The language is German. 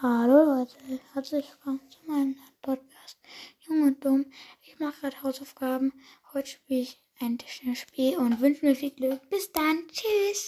Hallo Leute, herzlich willkommen zu meinem Podcast Jung und Dumm. Ich mache gerade Hausaufgaben. Heute spiele ich ein Tischtennisspiel und wünsche mir viel Glück. Bis dann, tschüss.